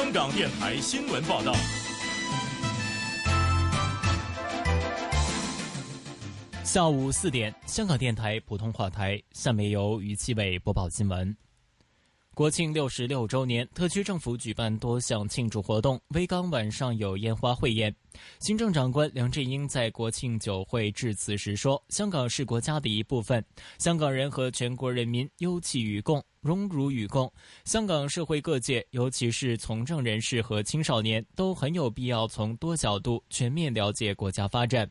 香港电台新闻报道。下午四点，香港电台普通话台，下面由于七伟播报新闻。国庆六十六周年，特区政府举办多项庆祝活动。威港晚上有烟花汇演。行政长官梁振英在国庆酒会致辞时说：“香港是国家的一部分，香港人和全国人民忧戚与共，荣辱与共。香港社会各界，尤其是从政人士和青少年，都很有必要从多角度全面了解国家发展。”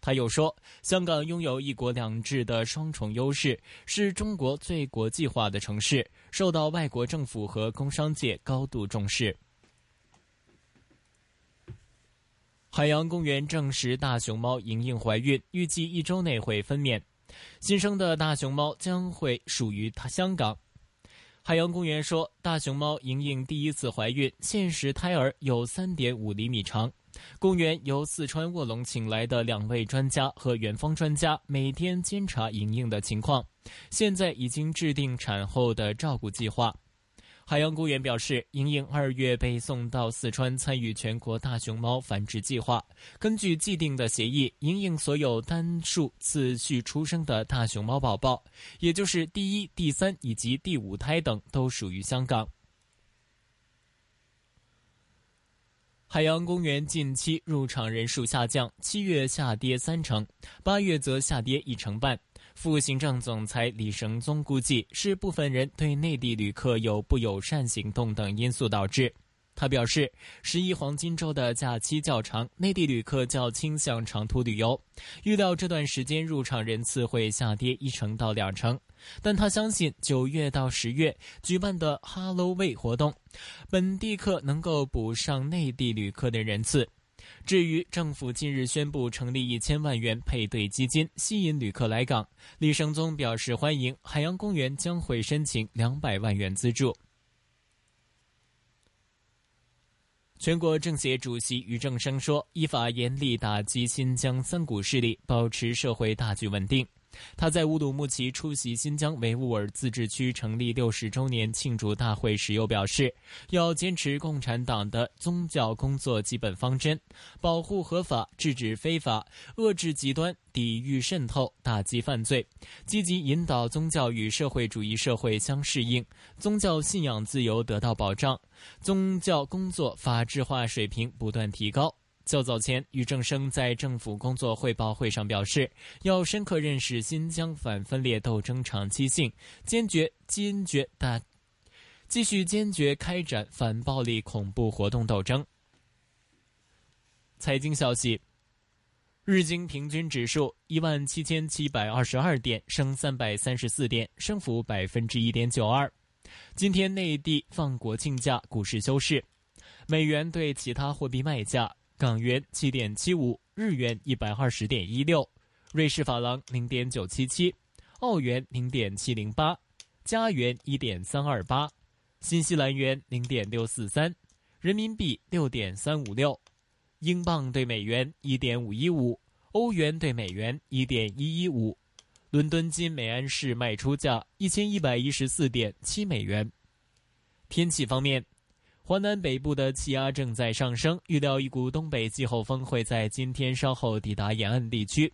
他又说：“香港拥有一国两制的双重优势，是中国最国际化的城市，受到外国政府和工商界高度重视。”海洋公园证实大熊猫莹莹怀孕，预计一周内会分娩。新生的大熊猫将会属于它香港。海洋公园说，大熊猫莹莹第一次怀孕，现时胎儿有三点五厘米长。公园由四川卧龙请来的两位专家和园方专家每天监察莹莹的情况，现在已经制定产后的照顾计划。海洋公园表示，莹莹二月被送到四川参与全国大熊猫繁殖计划。根据既定的协议，莹莹所有单数次序出生的大熊猫宝宝，也就是第一、第三以及第五胎等，都属于香港。海洋公园近期入场人数下降，七月下跌三成，八月则下跌一成半。副行政总裁李绳宗估计，是部分人对内地旅客有不友善行动等因素导致。他表示，十一黄金周的假期较长，内地旅客较倾向长途旅游，预料这段时间入场人次会下跌一成到两成。但他相信，九月到十月举办的 Halloween 活动，本地客能够补上内地旅客的人次。至于政府近日宣布成立一千万元配对基金，吸引旅客来港，李胜宗表示欢迎，海洋公园将会申请两百万元资助。全国政协主席俞正声说：“依法严厉打击新疆三股势力，保持社会大局稳定。”他在乌鲁木齐出席新疆维吾尔自治区成立六十周年庆祝大会时，又表示要坚持共产党的宗教工作基本方针，保护合法，制止非法，遏制极端，抵御渗透，打击犯罪，积极引导宗教与社会主义社会相适应，宗教信仰自由得到保障，宗教工作法治化水平不断提高。较早前，俞正声在政府工作汇报会上表示，要深刻认识新疆反分裂斗争长期性，坚决坚决打，继续坚决开展反暴力恐怖活动斗争。财经消息：日经平均指数一万七千七百二十二点，升三百三十四点，升幅百分之一点九二。今天内地放国庆假，股市休市。美元对其他货币卖价。港元七点七五，日元一百二十点一六，瑞士法郎零点九七七，澳元零点七零八，加元一点三二八，新西兰元零点六四三，人民币六点三五六，英镑对美元一点五一五，欧元对美元一点一一五，伦敦金每安士卖出价一千一百一十四点七美元。天气方面。华南北部的气压正在上升，预料一股东北季候风会在今天稍后抵达沿岸地区。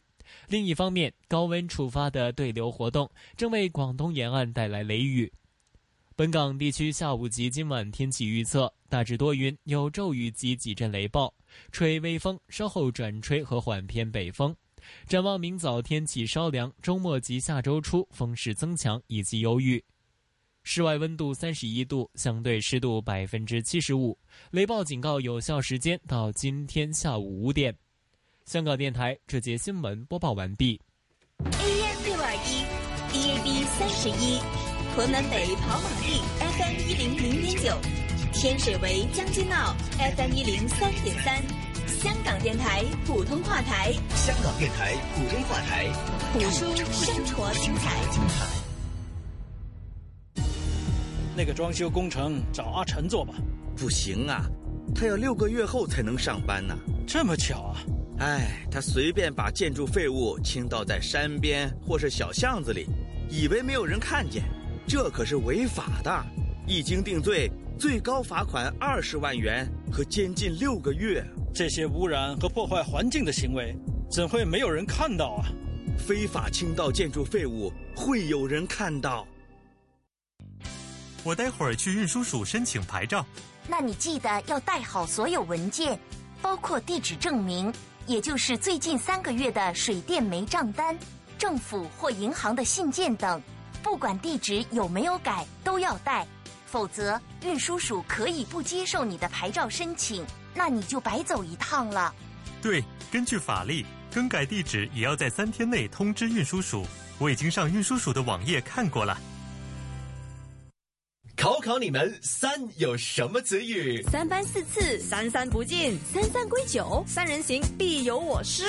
另一方面，高温触发的对流活动正为广东沿岸带来雷雨。本港地区下午及今晚天气预测大致多云，有骤雨及几阵雷暴，吹微风，稍后转吹和缓偏北风。展望明早天气稍凉，周末及下周初风势增强以及有雨。室外温度三十一度，相对湿度百分之七十五。雷暴警告有效时间到今天下午五点。香港电台这节新闻播报完毕。AM 六二一，DAB 三十一，屯门北跑马地 FM 一零零点九，天水围将军澳 FM 一零三点三，香港电台普通话台。香港电台普通话台，谱出生活精彩。那个装修工程找阿晨做吧，不行啊，他要六个月后才能上班呢。这么巧啊！哎，他随便把建筑废物倾倒在山边或是小巷子里，以为没有人看见，这可是违法的。一经定罪，最高罚款二十万元和监禁六个月。这些污染和破坏环境的行为，怎会没有人看到啊？非法倾倒建筑废物，会有人看到。我待会儿去运输署申请牌照，那你记得要带好所有文件，包括地址证明，也就是最近三个月的水电煤账单、政府或银行的信件等。不管地址有没有改，都要带，否则运输署可以不接受你的牌照申请，那你就白走一趟了。对，根据法律，更改地址也要在三天内通知运输署。我已经上运输署的网页看过了。考考你们，三有什么词语？三番四次，三三不尽，三三归九，三人行必有我师。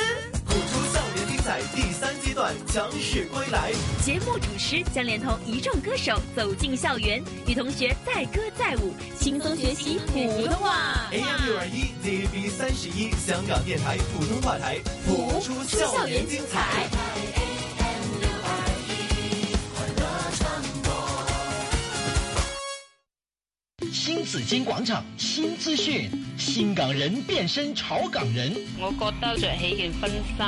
谱出校园精彩第三阶段强势归来。节目主持将连同一众歌手走进校园，与同学载歌载舞，轻松学习普通话。AM 六二一，DAB 三十一，香港电台普通话台，谱出校园精彩。新紫荊廣場新資訊，新港人變身潮港人。我覺得着起件婚紗，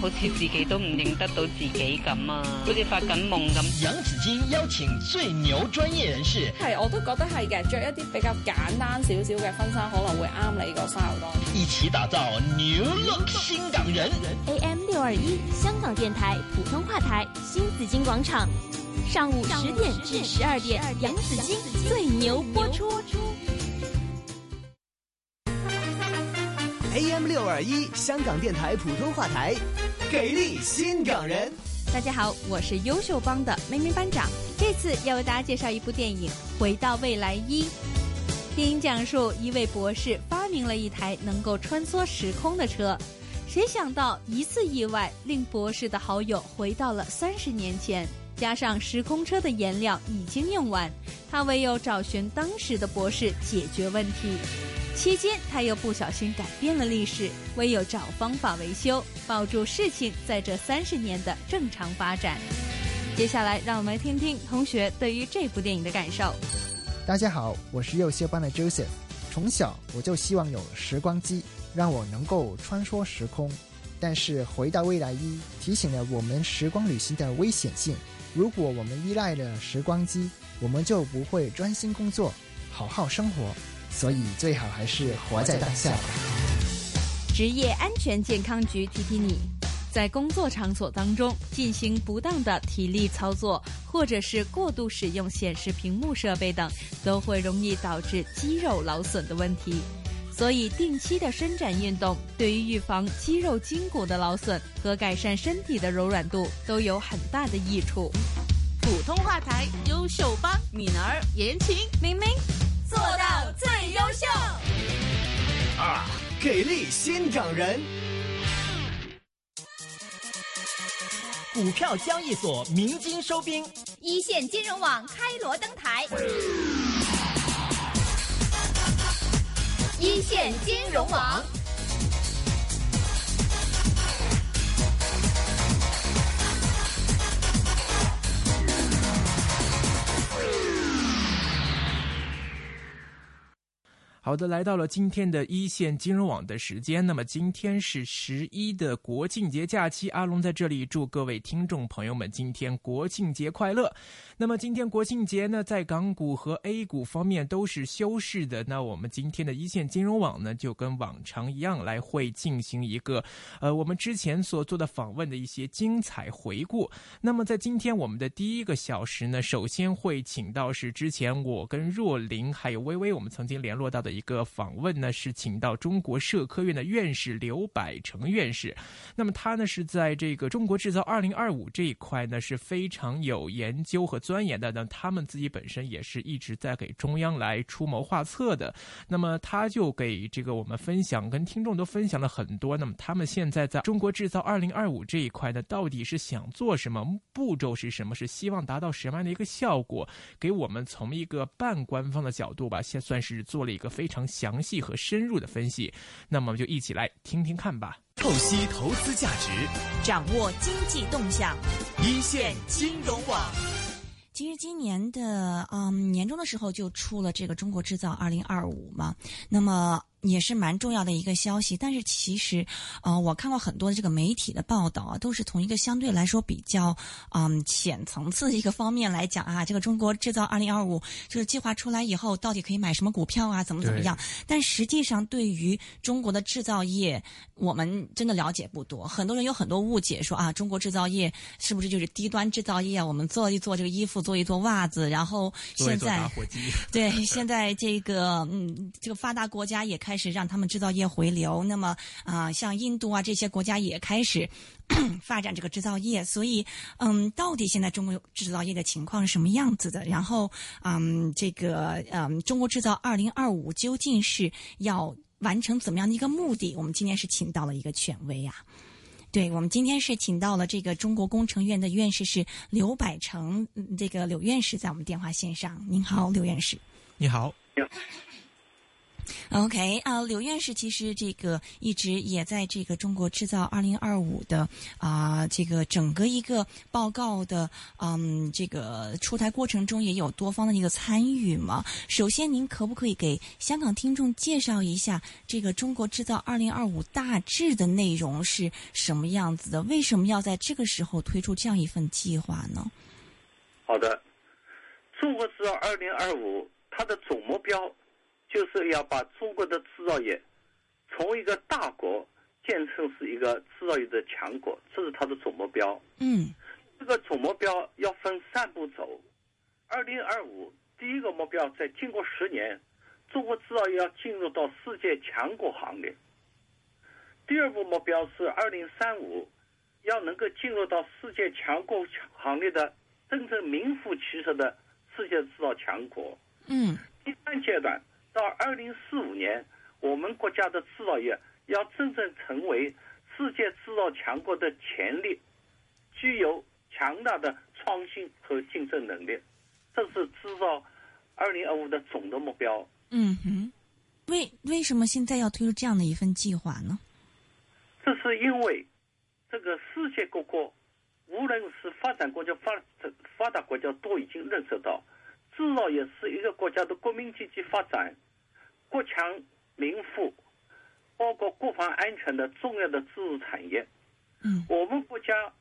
好似自己都唔認得到自己咁啊，好似發緊夢咁。楊紫荊邀請最牛專業人士，係我都覺得係嘅，着一啲比較簡單少少嘅婚紗可能會啱你個 style 多。一起打造牛 look 新港人。AM 六二一香港電台普通話台新紫荊廣場，上午十点至十二点，杨紫金最牛播出。AM 六二一香港电台普通话台，给力新港人。大家好，我是优秀帮的明明班长，这次要为大家介绍一部电影《回到未来一》。电影讲述一位博士发明了一台能够穿梭时空的车，谁想到一次意外令博士的好友回到了三十年前。加上时空车的颜料已经用完，他唯有找寻当时的博士解决问题。期间，他又不小心改变了历史，唯有找方法维修，保住事情在这三十年的正常发展。接下来让我们来听听同学对于这部电影的感受。大家好，我是幼修班的 Joseph。从小我就希望有时光机，让我能够穿梭时空。但是回到未来一提醒了我们时光旅行的危险性。如果我们依赖了时光机，我们就不会专心工作，好好生活。所以最好还是活在当下。职业安全健康局提提你，在工作场所当中进行不当的体力操作，或者是过度使用显示屏幕设备等，都会容易导致肌肉劳损的问题。所以定期的伸展运动对于预防肌肉筋骨的劳损和改善身体的柔软度都有很大的益处。普通话台优秀帮敏儿言情明明做到最优秀。啊，给力新港人！股票交易所鸣金收兵，一线金融网开锣登台。一线金融网。好的，来到了今天的一线金融网的时间。那么今天是十一的国庆节假期，阿龙在这里祝各位听众朋友们今天国庆节快乐。那么今天国庆节呢，在港股和 A 股方面都是休市的。那我们今天的一线金融网呢，就跟往常一样来会进行一个，呃，我们之前所做的访问的一些精彩回顾。那么在今天我们的第一个小时呢，首先会请到是之前我跟若琳还有微微我们曾经联络到的一个访问呢，是请到中国社科院的院士刘百成院士。那么他呢是在这个中国制造二零二五这一块呢是非常有研究和钻研的。那他们自己本身也是一直在给中央来出谋划策的。那么他就给这个我们分享，跟听众都分享了很多。那么他们现在在中国制造二零二五这一块呢，到底是想做什么？步骤是什么？是希望达到什么样的一个效果？给我们从一个半官方的角度吧，先算是做了一个非常详细和深入的分析。那么就一起来听听看吧。透析投资价值，掌握经济动向，一线金融网。其实今年的嗯年终的时候就出了这个中国制造二零二五嘛，那么。也是蛮重要的一个消息，但是其实，呃，我看过很多的这个媒体的报道啊，都是从一个相对来说比较嗯浅层次的一个方面来讲啊，这个中国制造二零二五就是计划出来以后，到底可以买什么股票啊，怎么怎么样？但实际上，对于中国的制造业，我们真的了解不多，很多人有很多误解，说啊，中国制造业是不是就是低端制造业啊？我们做一做这个衣服，做一做袜子，然后现在对 现在这个嗯这个发达国家也开始让他们制造业回流，那么啊，像印度啊这些国家也开始 发展这个制造业，所以嗯，到底现在中国制造业的情况是什么样子的？然后嗯，这个嗯，中国制造二零二五究竟是要完成怎么样的一个目的？我们今天是请到了一个权威啊，对我们今天是请到了这个中国工程院的院士是刘百成，这个刘院士在我们电话线上。您好，刘院士。你好。OK 啊，刘院士其实这个一直也在这个中国制造二零二五的啊这个整个一个报告的嗯这个出台过程中也有多方的一个参与嘛。首先，您可不可以给香港听众介绍一下这个中国制造二零二五大致的内容是什么样子的？为什么要在这个时候推出这样一份计划呢？好的，中国制造二零二五它的总目标。就是要把中国的制造业从一个大国建成是一个制造业的强国，这是它的总目标。嗯，这个总目标要分三步走。二零二五第一个目标，在经过十年，中国制造业要进入到世界强国行列。第二步目标是二零三五，要能够进入到世界强国行列的真正名副其实的世界制造强国。嗯，第三阶段。到二零四五年，我们国家的制造业要真正成为世界制造强国的潜力，具有强大的创新和竞争能力，这是制造二零二五的总的目标。嗯哼，为为什么现在要推出这样的一份计划呢？这是因为这个世界各国，无论是发展国家、发发达国家，都已经认识到，制造业是一个国家的国民经济发展。国强民富，包括国防安全的重要的支柱产业。嗯，我们国家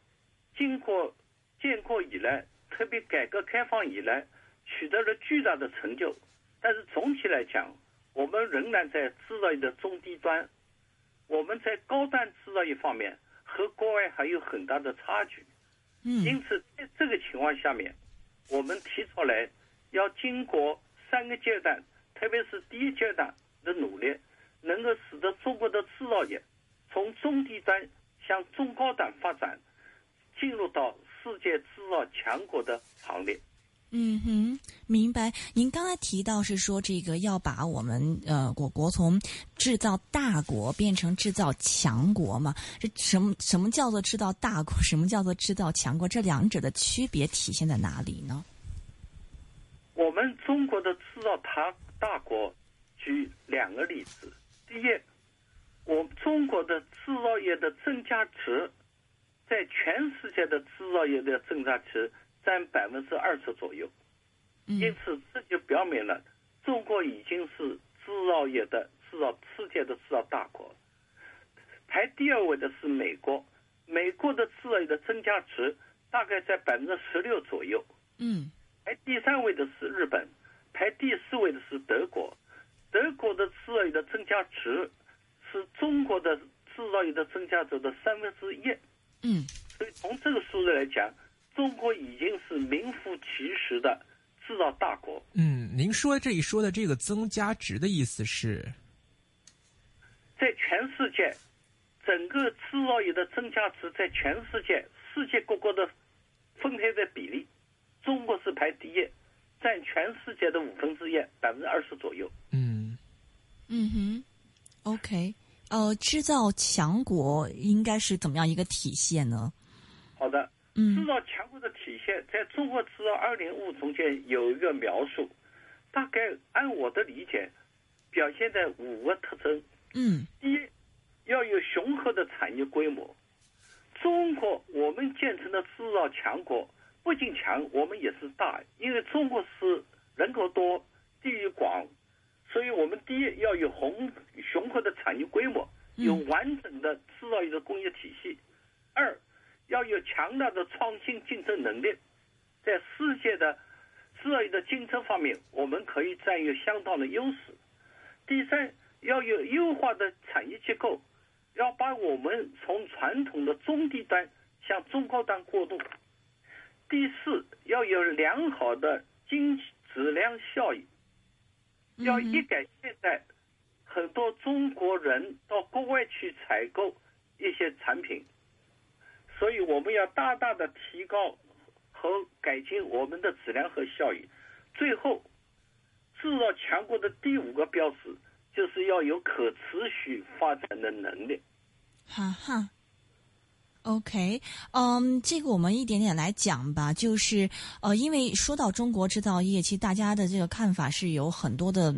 经过建国以来，特别改革开放以来，取得了巨大的成就。但是总体来讲，我们仍然在制造业的中低端。我们在高端制造业方面和国外还有很大的差距。嗯，因此在这个情况下面，我们提出来要经过三个阶段。特别是第一阶段的努力，能够使得中国的制造业从中低端向中高端发展，进入到世界制造强国的行列。嗯哼，明白。您刚才提到是说这个要把我们呃我国从制造大国变成制造强国嘛？这什么什么叫做制造大国？什么叫做制造强国？这两者的区别体现在哪里呢？我们中国的制造大。大国，举两个例子。第一，我中国的制造业的增加值，在全世界的制造业的增加值占百分之二十左右。因此，这就表明了中国已经是制造业的制造世界的制造大国。排第二位的是美国，美国的制造业的增加值大概在百分之十六左右。嗯。排第三位的是日本。排第四位的是德国，德国的制造业的增加值是中国的制造业的增加值的三分之一。嗯，所以从这个数字来讲，中国已经是名副其实的制造大国。嗯，您说这一说的这个增加值的意思是，在全世界，整个制造业的增加值在全世界世界各国的分配的比例，中国是排第一。占全世界的五分之一，百分之二十左右。嗯，嗯哼，OK，呃，制造强国应该是怎么样一个体现呢？好的，嗯，制造强国的体现，在中国制造二零五中间有一个描述，大概按我的理解，表现在五个特征。嗯，第一，要有雄厚的产业规模。中国我们建成的制造强国。不仅强，我们也是大，因为中国是人口多、地域广，所以我们第一要有宏雄厚的产业规模，有完整的制造业的工业体系；二要有强大的创新竞争能力，在世界的制造业的竞争方面，我们可以占有相当的优势。第三，要有优化的产业结构，要把我们从传统的中低端向中高端过渡。第四，要有良好的经济质量效益，要一改现在很多中国人到国外去采购一些产品，所以我们要大大的提高和改进我们的质量和效益。最后，制造强国的第五个标志就是要有可持续发展的能力。哈哈。OK，嗯，这个我们一点点来讲吧，就是呃，因为说到中国制造业，其实大家的这个看法是有很多的，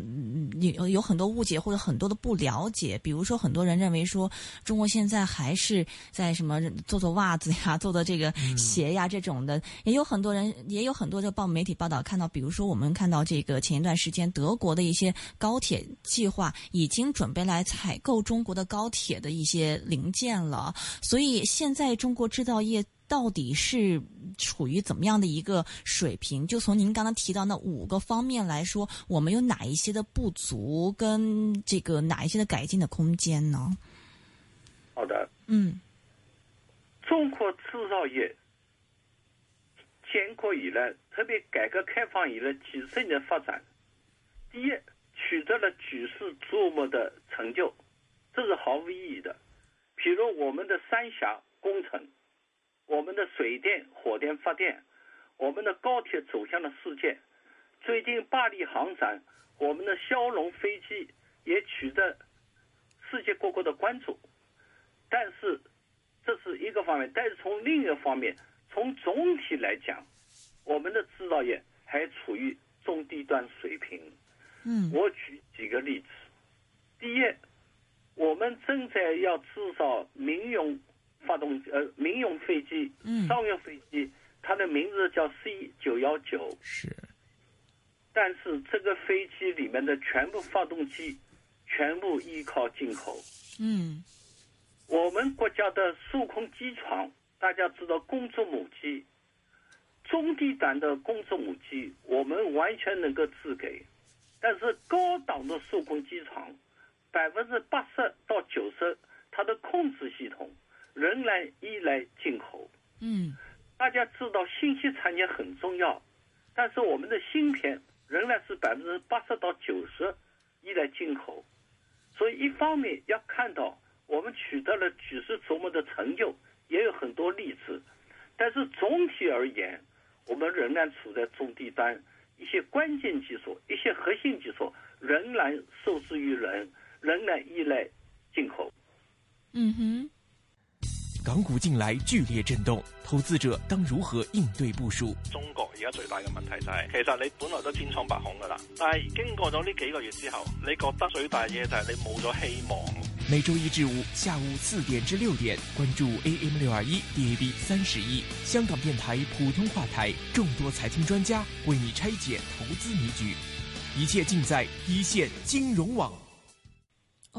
有有很多误解或者很多的不了解。比如说，很多人认为说中国现在还是在什么做做袜子呀、做的这个鞋呀这种的，也有很多人也有很多的报媒体报道看到，比如说我们看到这个前一段时间德国的一些高铁计划已经准备来采购中国的高铁的一些零件了，所以现在中国制造业到底是处于怎么样的一个水平？就从您刚刚提到那五个方面来说，我们有哪一些的不足，跟这个哪一些的改进的空间呢？好的，嗯，中国制造业建国以来，特别改革开放以来几十年发展，第一取得了举世瞩目的成就，这是毫无意义的。比如我们的三峡。工程，我们的水电、火电发电，我们的高铁走向了世界。最近巴黎航展，我们的枭龙飞机也取得世界各国的关注。但是这是一个方面，但是从另一个方面，从总体来讲，我们的制造业还处于中低端水平。嗯，我举几个例子。第一，我们正在要制造民用。发动呃，民用飞机、商用飞机，它的名字叫 C 九幺九。是。但是这个飞机里面的全部发动机，全部依靠进口。嗯。我们国家的数控机床，大家知道工作母机，中低端的工作母机，我们完全能够自给，但是高档的数控机床，百分之八十到九十，它的控制系统。仍然依赖进口。嗯，大家知道信息产业很重要，但是我们的芯片仍然是百分之八十到九十依赖进口。所以一方面要看到我们取得了举世瞩目的成就，也有很多例子，但是总体而言，我们仍然处在中低端，一些关键技术、一些核心技术仍然受制于人，仍然依赖进口。嗯哼。港股近来剧烈震動，投資者當如何應對部署？中國而家最大嘅問題就係，其實你本來都千瘡百孔噶啦，但係經過咗呢幾個月之後，你覺得最大嘢就係你冇咗希望。每周一至五下午四點至六點，關注 AM 六二一 DAB 三十一香港電台普通話台，眾多財經專家為你拆解投資迷局，一切盡在一線金融網。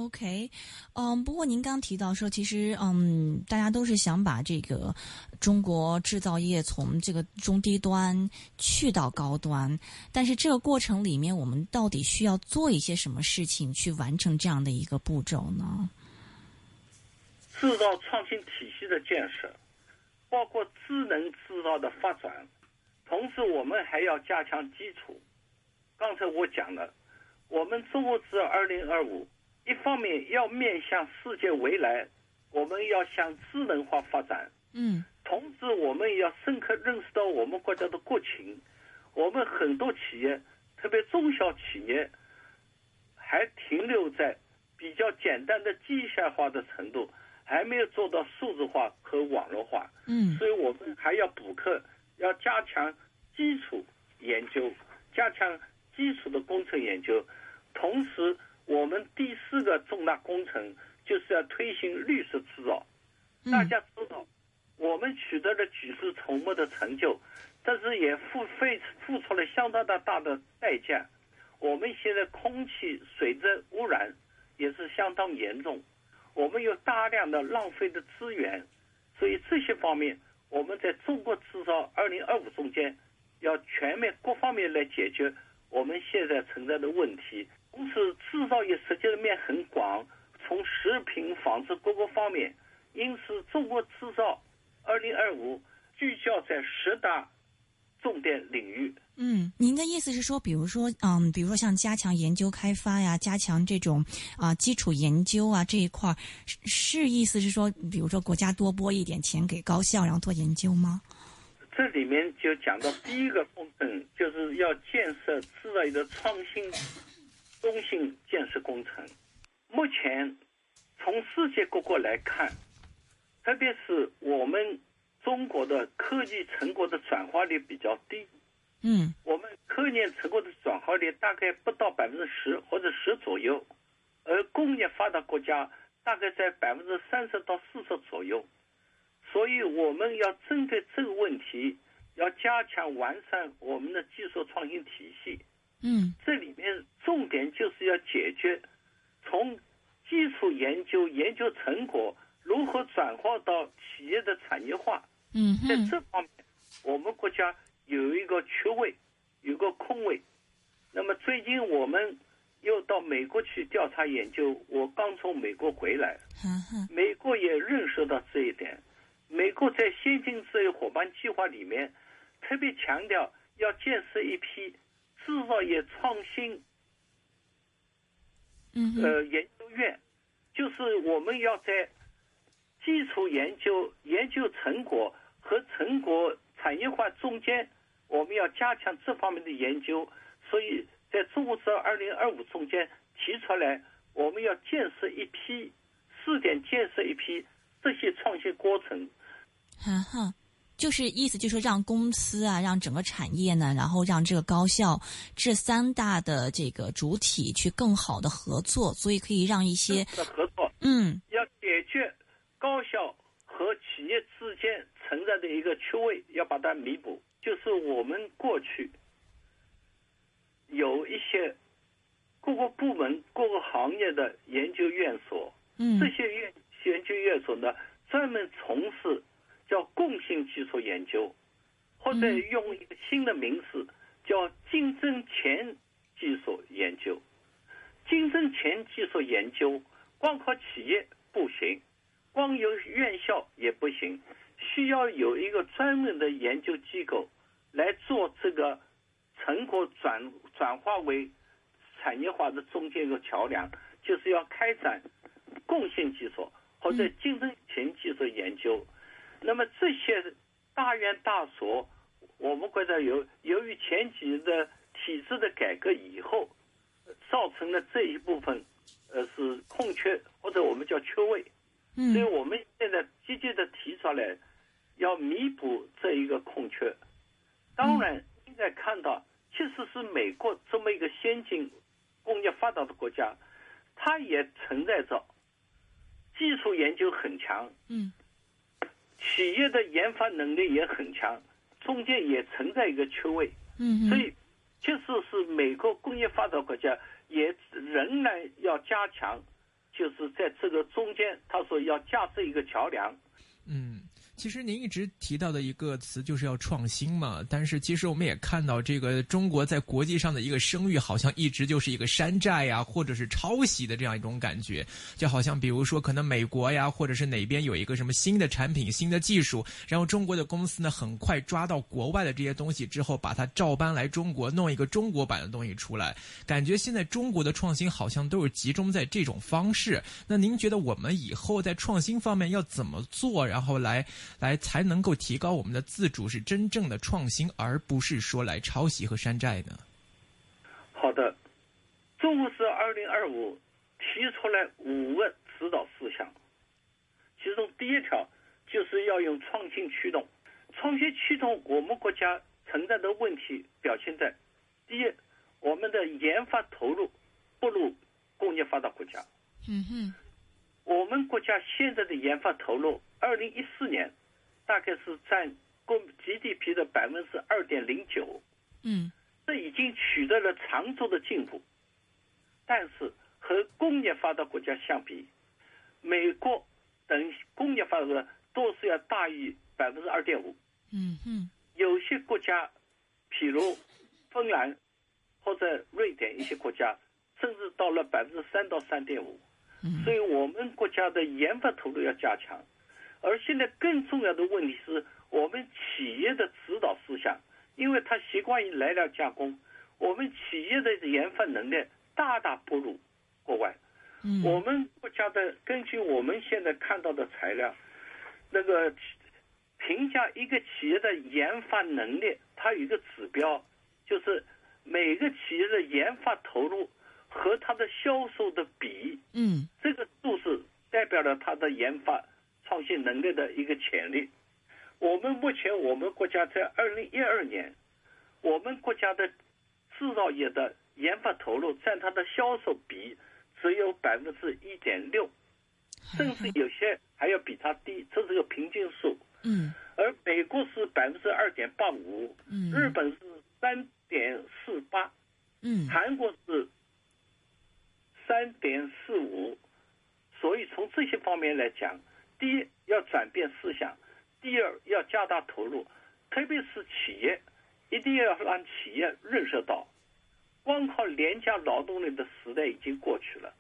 OK，嗯，不过您刚提到说，其实嗯，大家都是想把这个中国制造业从这个中低端去到高端，但是这个过程里面，我们到底需要做一些什么事情去完成这样的一个步骤呢？制造创新体系的建设，包括智能制造的发展，同时我们还要加强基础。刚才我讲了，我们中国制造二零二五。一方面要面向世界未来，我们要向智能化发展。嗯，同时我们也要深刻认识到我们国家的国情。我们很多企业，特别中小企业，还停留在比较简单的机械化的程度，还没有做到数字化和网络化。嗯，所以我们还要补课，要加强基础研究，加强基础的工程研究，同時。我们第四个重大工程就是要推行绿色制造。大家知道，我们取得了举世瞩目的成就，但是也付费付出了相当的大的代价。我们现在空气、水质污染也是相当严重，我们有大量的浪费的资源，所以这些方面，我们在中国制造二零二五中间要全面各方面来解决我们现在存在的问题。同时，制造业涉及的面很广，从食品、纺织各个方面，因此中国制造二零二五聚焦在十大。重点领域。嗯，您的意思是说，比如说，嗯，比如说像加强研究开发呀，加强这种啊基础研究啊这一块，是是意思是说，比如说国家多拨一点钱给高校，然后做研究吗？这里面就讲到第一个部分，就是要建设制造业的创新中心建设工程。目前从世界各国来看，特别是我们。中国的科技成果的转化率比较低，嗯，我们科研成果的转化率大概不到百分之十或者十左右，而工业发达国家大概在百分之三十到四十左右，所以我们要针对这个问题，要加强完善我们的技术创新体系，嗯，这里面重点就是要解决从基础研究研究成果如何转化到企业的产业化。嗯，在这方面，我们国家有一个缺位，有个空位。那么最近我们又到美国去调查研究，我刚从美国回来，美国也认识到这一点。美国在先进制业伙伴计划里面，特别强调要建设一批制造业创新，呃研究院，就是我们要在基础研究研究成果。和成果产业化中间，我们要加强这方面的研究。所以在中国制造二零二五中间提出来，我们要建设一批试点，建设一批这些创新过程。哈哈，就是意思就是让公司啊，让整个产业呢，然后让这个高校这三大的这个主体去更好的合作，所以可以让一些合作，嗯，要解决高校和企业之间。存在的一个缺位要把它弥补，就是我们过去有一些各个部门、各个行业的研究院所，嗯，这些院研究院所呢，专门从事叫共性技术研究，或者用一个新的名词叫竞争前技术研究。竞争前技术研究光靠企业不行，光有院校也不行。需要有一个专门的研究机构来做这个成果转转化为产业化的中间一个桥梁，就是要开展共性技术或者竞争前技术研究。那么这些大院大所，我们国家由由于前几年的体制的改革以后，造成了这一部分呃是空缺或者我们叫缺位，所以我们现在积极的提出来。要弥补这一个空缺，当然应该看到，其实是美国这么一个先进、工业发达的国家，它也存在着技术研究很强，嗯，企业的研发能力也很强，中间也存在一个缺位，嗯，所以其实是美国工业发达国家也仍然要加强，就是在这个中间，他说要架这一个桥梁，嗯。其实您一直提到的一个词就是要创新嘛，但是其实我们也看到，这个中国在国际上的一个声誉好像一直就是一个山寨呀，或者是抄袭的这样一种感觉，就好像比如说可能美国呀，或者是哪边有一个什么新的产品、新的技术，然后中国的公司呢很快抓到国外的这些东西之后，把它照搬来中国，弄一个中国版的东西出来，感觉现在中国的创新好像都是集中在这种方式。那您觉得我们以后在创新方面要怎么做，然后来？来才能够高我们的自主，是真正的创新，而不是说来抄袭和山寨呢。好的，中国是二零二五提出来五个指导事项，其中第一条就是要用创新驱动。创新驱动我们国家存在的问题表现在：第一，我们的研发投入不如工业发达国家。嗯哼，我们国家现在的研发投入，二零一四年。大概是占国 GDP 的百分之二点零九，嗯，这已经取得了长足的进步。但是和工业发达国家相比，美国等工业发达国家都是要大于百分之二点五。嗯嗯，有些国家，譬如芬兰或者瑞典一些国家，甚至到了百分之三到三点五。所以我们国家的研发投入要加强。而现在更重要的问题是我们企业的指导思想，因为他习惯于来料加工，我们企业的研发能力大大不如国外。嗯，我们国家的根据我们现在看到的材料，那个评价一个企业的研发能力，它有一个指标，就是每个企业的研发投入和它的销售的比，嗯，这个数字代表了它的研发创新能力的一个潜力。我们目前我们国家在二零一二年，我们国家的制造业的研发投入占它的销售比只有百分之一点六，甚至有些还要比它低，这是个平均数。嗯，而美国是百分之二点八五，嗯，日本是三点四八，嗯，韩国是三点四五，所以从这些方面来讲，第一要转变思想，第二要加大投入，特别是企业，一定要让企业认识到，光靠廉价劳动力的时代已经过去了，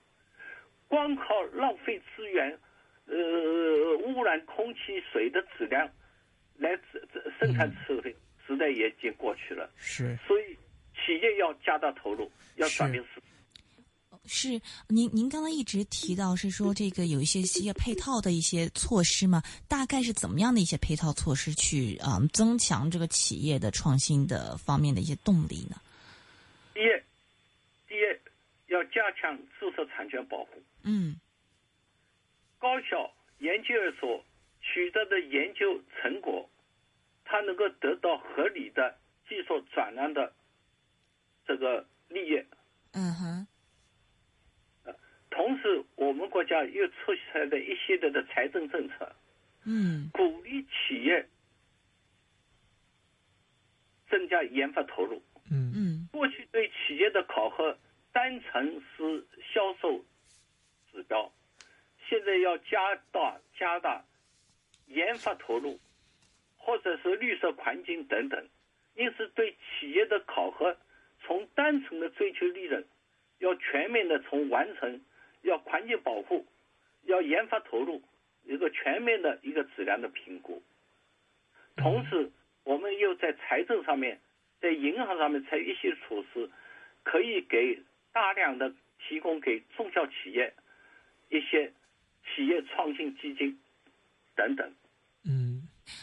光靠浪费资源，呃，污染空气、水的质量来生产设备时代也已经过去了。是，所以企业要加大投入，要转变思。是您，您刚刚一直提到是说这个有一些企业配套的一些措施嘛？大概是怎么样的一些配套措施去啊、嗯、增强这个企业的创新的方面的一些动力呢？第一，第一要加强知识产权保护。嗯，高校研究所取得的研究成果，它能够得到合理的技术转让的这个利益。嗯哼。同时，我们国家又出台了一系列的财政政策，嗯，鼓励企业增加研发投入。嗯嗯，过去对企业的考核单纯是销售指标，现在要加大加大研发投入，或者是绿色环境等等。因此，对企业的考核从单纯的追求利润，要全面的从完成。要环境保护，要研发投入，一个全面的一个质量的评估。同时，我们又在财政上面，在银行上面采取一些措施，可以给大量的提供给中小企业一些企业创新基金等等。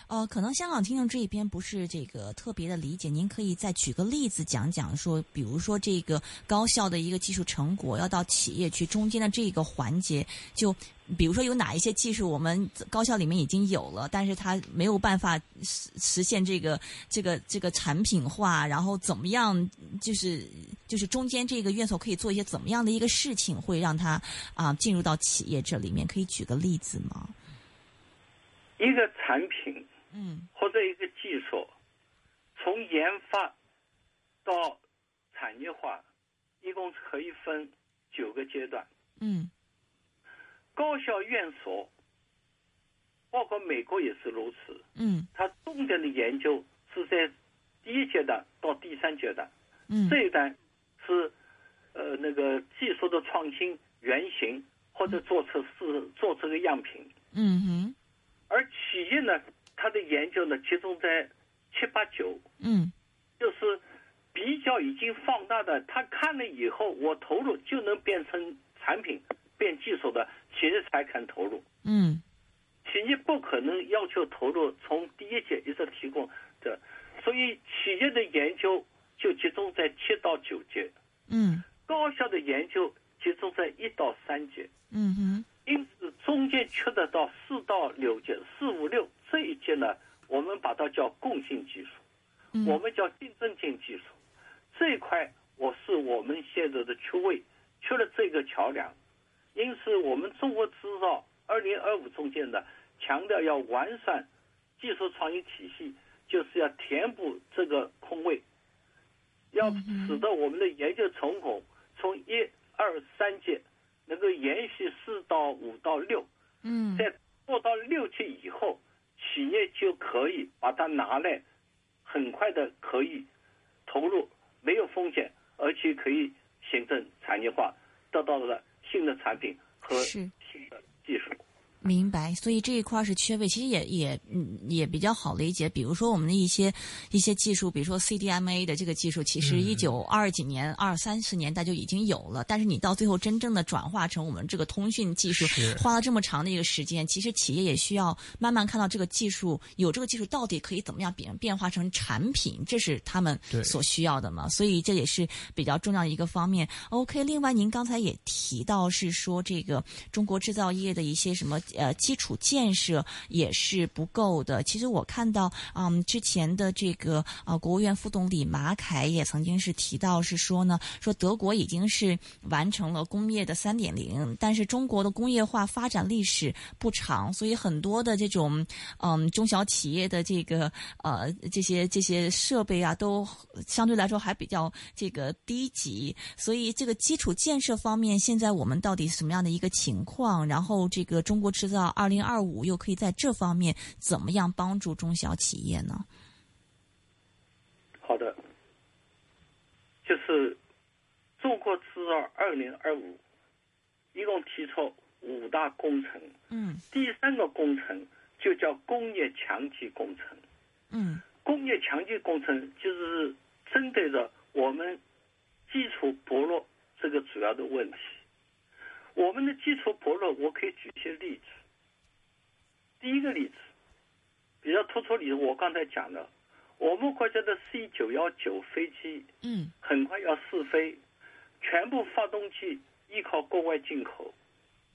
呃，可能香港听众这一边不是这个特别的理解，您可以再举个例子讲讲，说比如说这个高校的一个技术成果要到企业去，中间的这个环节，就比如说有哪一些技术我们高校里面已经有了，但是它没有办法实实现这个这个这个产品化，然后怎么样，就是就是中间这个院所可以做一些怎么样的一个事情，会让它啊、进入到企业这里面，可以举个例子吗？一个产品。嗯，或者一个技术，从研发到产业化，一共可以分九个阶段。嗯，高校院所，包括美国也是如此。嗯，它重点的研究是在第一阶段到第三阶段。嗯，这一段是呃那个技术的创新原型，或者做出是做出个样品。嗯哼，而企业呢？它的研究呢，集中在七八九，嗯，就是比较已经放大的，他看了以后，我投入就能变成产品、变技术的，企业才肯投入。嗯，企业不可能要求投入从第一届一直提供的，所以企业的研究就集中在七到九届。嗯，高校的研究集中在一到三届。嗯哼，因此中间缺的到四到六届，四五六。这一届呢，我们把它叫共性技术，嗯、我们叫竞争性技术。这一块我是我们现在的缺位，缺了这个桥梁。因此，我们中国制造二零二五中间的强调要完善技术创新体系，就是要填补这个空位，要使得我们的研究成果从一二三届能够延续四到五到六，嗯，在做到六期以后，企业就可以把它拿来，很快的可以投入，没有风险，而且可以形成产业化，得到了新的产品和新的技术。明白，所以这一块是缺位，其实也也嗯也比较好理解。比如说我们的一些一些技术，比如说 CDMA 的这个技术，其实一九二几年、二三十年代就已经有了，但是你到最后真正的转化成我们这个通讯技术，花了这么长的一个时间，其实企业也需要慢慢看到这个技术有这个技术到底可以怎么样变变化成产品，这是他们所需要的嘛。所以这也是比较重要的一个方面。OK，另外您刚才也提到是说这个中国制造业的一些什么。呃，基础建设也是不够的。其实我看到，嗯，之前的这个呃，国务院副总理马凯也曾经是提到，是说呢，说德国已经是完成了工业的三点零，但是中国的工业化发展历史不长，所以很多的这种嗯中小企业的这个呃这些这些设备啊，都相对来说还比较这个低级。所以这个基础建设方面，现在我们到底什么样的一个情况？然后这个中国。制造二零二五又可以在这方面怎么样帮助中小企业呢？好的，就是中国制造二零二五一共提出五大工程。嗯。第三个工程就叫工业强基工程。嗯。工业强基工程就是针对着我们基础薄弱这个主要的问题。我们的基础薄弱，我可以举一些例子。第一个例子，比较突出例子，我刚才讲的，我们国家的 C 九幺九飞机，嗯，很快要试飞，全部发动机依靠国外进口，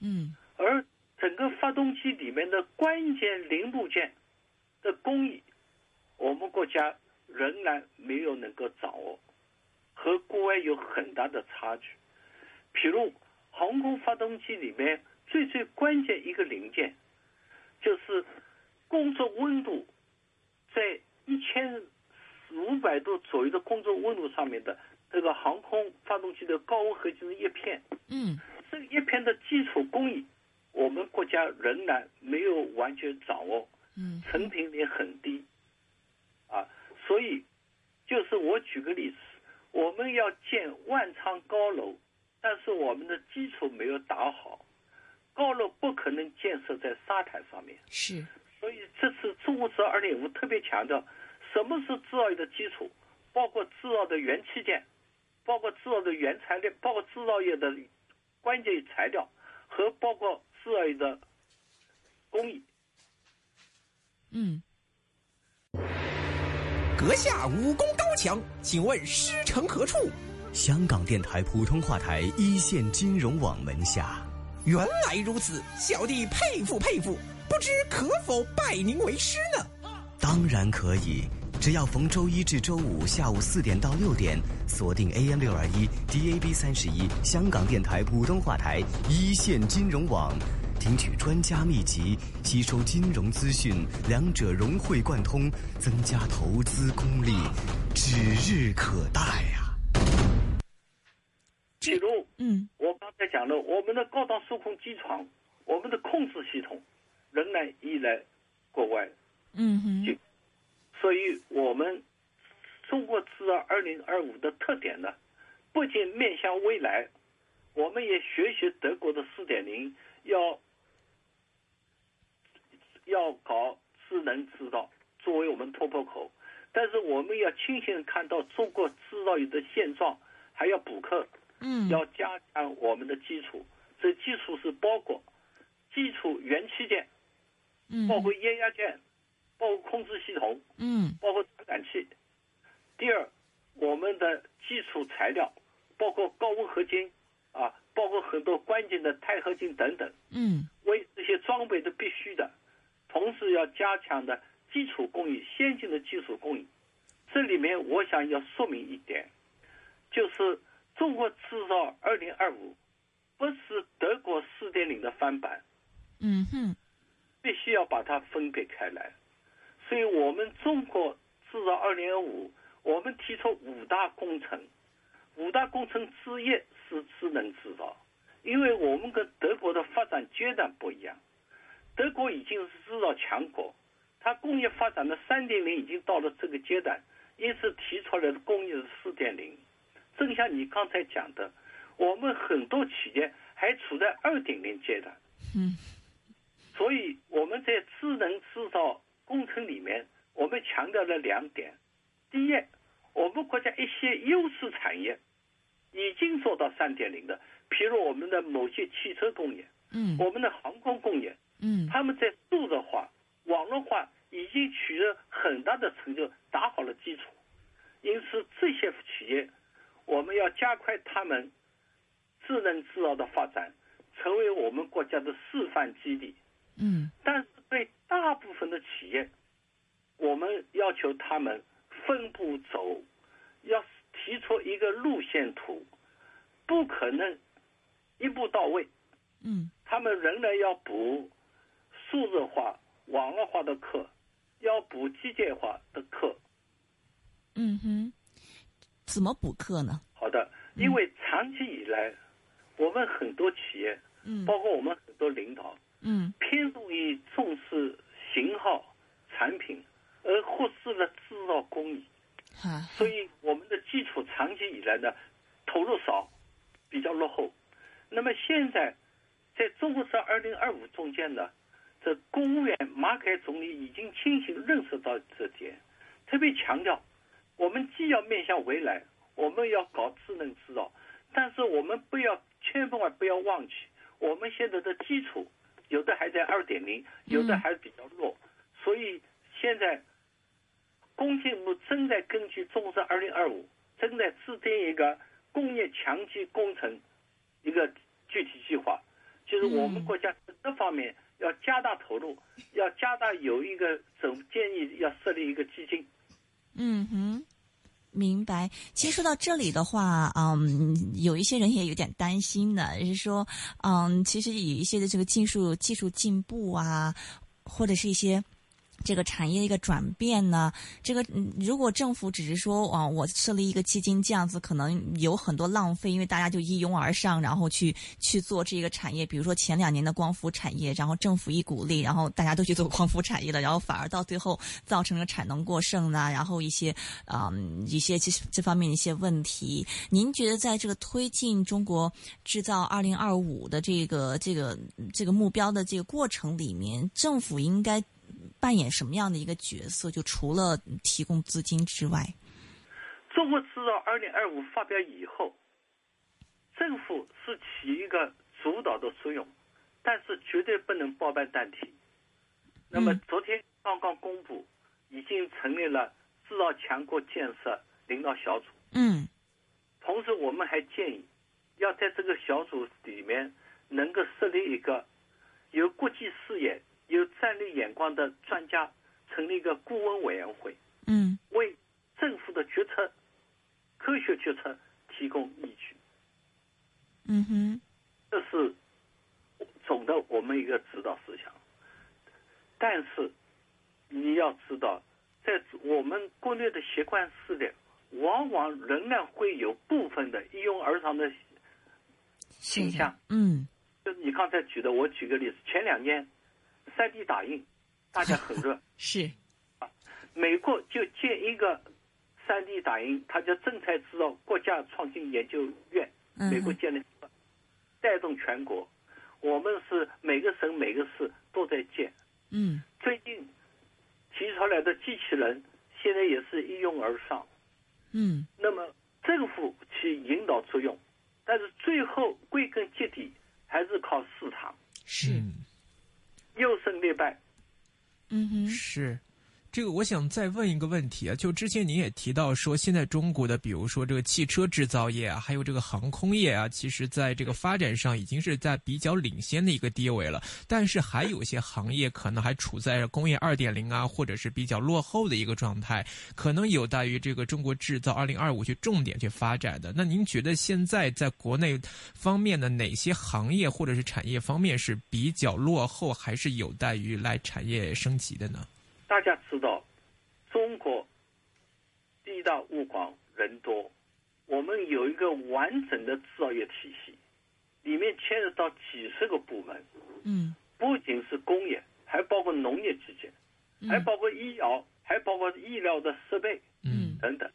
嗯，而整个发动机里面的关键零部件的工艺，我们国家仍然没有能够掌握，和国外有很大的差距，譬如。航空发动机里面最最关键一个零件，就是工作温度在一千五百度左右的工作温度上面的这个航空发动机的高温合金的叶片。嗯，这个叶片的基础工艺，我们国家仍然没有完全掌握。嗯，成品率很低。啊，所以就是我举个例子，我们要建万昌高楼。但是我们的基础没有打好，高楼不可能建设在沙滩上面。是，所以这次中国制造二点五特别强调，什么是制造业的基础，包括制造的元器件，包括制造的原材料，包括制造业的关键材料和包括制造业的工艺。嗯。阁下武功高强，请问师承何处？香港电台普通话台一线金融网门下，原来如此，小弟佩服佩服，不知可否拜您为师呢？当然可以，只要逢周一至周五下午四点到六点，锁定 AM 六二一 DAB 三十一香港电台普通话台一线金融网，听取专家秘籍，吸收金融资讯，两者融会贯通，增加投资功力，指日可待呀！比如，嗯，我刚才讲了，我们的高档数控机床，我们的控制系统仍然依赖国外，嗯哼，所以我们中国制造二零二五的特点呢，不仅面向未来，我们也学习德国的四点零，要要搞智能制造作为我们突破口，但是我们要清醒看到中国制造业的现状，还要补课。嗯，要加强我们的基础，这基础是包括基础元器件，嗯，包括液压件，包括控制系统，嗯，包括传感器。第二，我们的基础材料，包括高温合金，啊，包括很多关键的钛合金等等，嗯，为这些装备的必须的，同时要加强的基础工艺，先进的基础工艺。这里面我想要说明一点，就是。中国制造二零二五不是德国四点零的翻版，嗯哼，必须要把它分别开来。所以我们中国制造二零二五，我们提出五大工程，五大工程之一是智能制造，因为我们跟德国的发展阶段不一样，德国已经是制造强国，它工业发展的三点零已经到了这个阶段，因此提出来的工业是四点零。正像你刚才讲的，我们很多企业还处在二点零阶段。嗯，所以我们在智能制造工程里面，我们强调了两点：第一，我们国家一些优势产业已经做到三点零的，譬如我们的某些汽车工业，嗯，我们的航空工业，嗯，他们在数字化、网络化已经取得很大的成就，打好了基础。因此，这些企业我们要加快他们智能制造的发展，成为我们国家的示范基地。嗯，但是对大部分的企业，我们要求他们分步走，要提出一个路线图，不可能一步到位。嗯，他们仍然要补数字化、网络化的课，要补机械化的课。嗯哼，怎么补课呢？好的，因为长期以来，我们很多企业，嗯，包括我们很多领导，嗯，偏重于重视型号、产品，而忽视了制造工艺。啊，所以我们的基础长期以来呢，投入少，比较落后。那么现在，在中国式二零二五中间呢，这公务员马凯总理已经清醒认识到这点，特别强调，我们既要面向未来，我们要搞智能制造，但是我们不要千万不要忘记，我们现在的基础有的还在二点零，有的还比较弱，所以现在工信部正在根据中国二零二五，正在制定一个工业强基工程一个具体计划，就是我们国家这方面要加大投入，要加大有一个总建议要设立一个基金。嗯哼，明白。其实说到这里的话，嗯，有一些人也有点担心的，就是说，嗯，其实有一些的这个技术技术进步啊，或者是一些。这个产业的一个转变呢，这个如果政府只是说啊，我设立一个基金这样子，可能有很多浪费，因为大家就一拥而上，然后去去做这个产业。比如说前两年的光伏产业，然后政府一鼓励，然后大家都去做光伏产业了，然后反而到最后造成了产能过剩啦，然后一些嗯一些这这方面的一些问题。您觉得在这个推进中国制造二零二五的这个这个这个目标的这个过程里面，政府应该？扮演什么样的一个角色？就除了提供资金之外，中国制造二零二五发表以后，政府是起一个主导的作用，但是绝对不能包办代替。那么昨天刚刚公布，已经成立了制造强国建设领导小组。嗯，同时我们还建议，要在这个小组里面能够设立一个有国际视野。有战略眼光的专家成立一个顾问委员会，嗯，为政府的决策、科学决策提供依据。嗯哼，这是总的我们一个指导思想。但是你要知道，在我们国内的习惯式的，往往仍然会有部分的一拥而上的倾向。嗯，就是你刚才举的，我举个例子，前两年。三 D 打印，大家很热。是，啊，美国就建一个三 D 打印，它叫正材制造国家创新研究院。美国建了，带动全国。我们是每个省每个市都在建。嗯。最近提出来的机器人，现在也是一拥而上。嗯。那么政府起引导作用，但是最后归根结底还是靠市场。是。优胜劣败，嗯哼，是，这个我想再问一个问题啊，就之前您也提到说，现在中国的比如说这个汽车制造业啊，还有这个航空业啊，其实在这个发展上已经是在比较领先的一个地位了，但是还有一些行业可能还处在工业二点零啊，或者是比较落后的一个状态，可能有待于这个中国制造二零二五去重点去发展的。那您觉得现在在国内方面的哪些行业或者是产业方面是比较落后，还是有待于来产业升级的呢？大家知道，中国地大物广人多，我们有一个完整的制造业体系，里面牵涉到几十个部门。嗯，不仅是工业，还包括农业基建，还包括医疗，还包括医疗的设备，嗯，等等。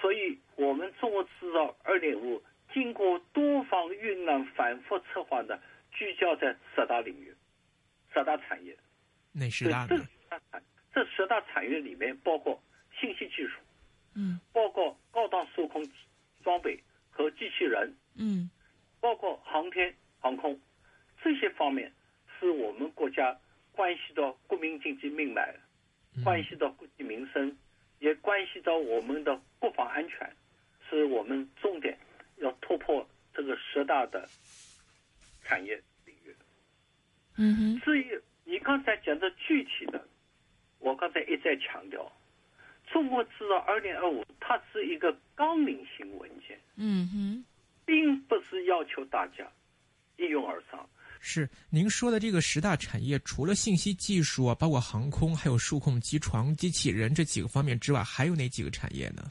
所以，我们中国制造二点五经过多方酝酿、反复策划的，聚焦在十大领域、十大产业。哪十大这这十大产业里面包括信息技术，嗯，包括高档数控装备和机器人，嗯，包括航天航空这些方面，是我们国家关系到国民经济命脉，关系到国计民生，也关系到我们的国防安全，是我们重点要突破这个十大的产业领域。嗯哼。至于你刚才讲的具体的，我刚才一再强调，中国制造二零二五它是一个纲领性文件，嗯哼，并不是要求大家一拥而上。是您说的这个十大产业，除了信息技术啊，包括航空、还有数控机床、机器人这几个方面之外，还有哪几个产业呢？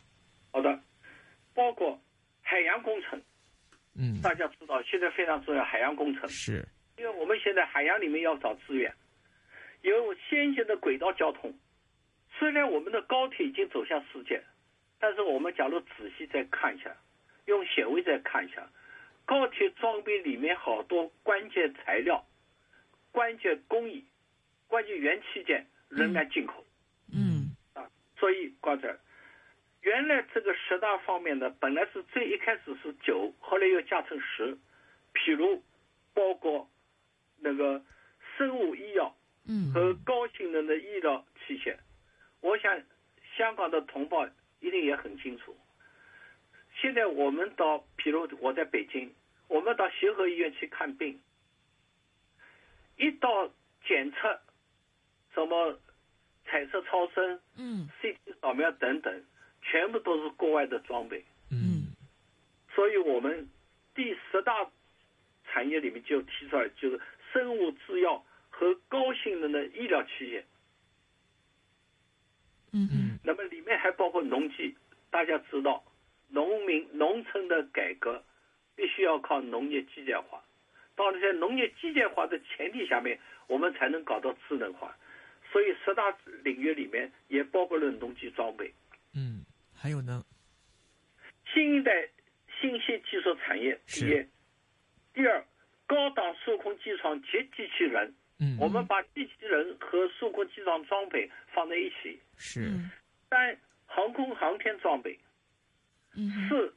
好的，包括海洋工程。嗯，大家知道现在非常重要，海洋工程是，因为我们现在海洋里面要找资源，有先进的轨道交通。虽然我们的高铁已经走向世界，但是我们假如仔细再看一下，用显微再看一下。高铁装备里面好多关键材料、关键工艺、关键元器件仍然进口。嗯啊，所以刚才原来这个十大方面的本来是最一开始是九，后来又加成十。譬如包括那个生物医药嗯和高性能的医疗器械，我想香港的同胞一定也很清楚。现在我们到，比如我在北京，我们到协和医院去看病，一到检测，什么彩色超声、嗯 CT 扫描等等，全部都是国外的装备。嗯，所以我们第十大产业里面就提出来，就是生物制药和高性能的医疗器械。嗯嗯，那么里面还包括农机，大家知道。农民农村的改革必须要靠农业机械化，到了在农业机械化的前提下面，我们才能搞到智能化。所以十大领域里面也包括了农机装备。嗯，还有呢？新一代信息技术产业第一，第二高档数控机床及机器人。嗯，我们把机器人和数控机床装备放在一起。是。三航空航天装备。四，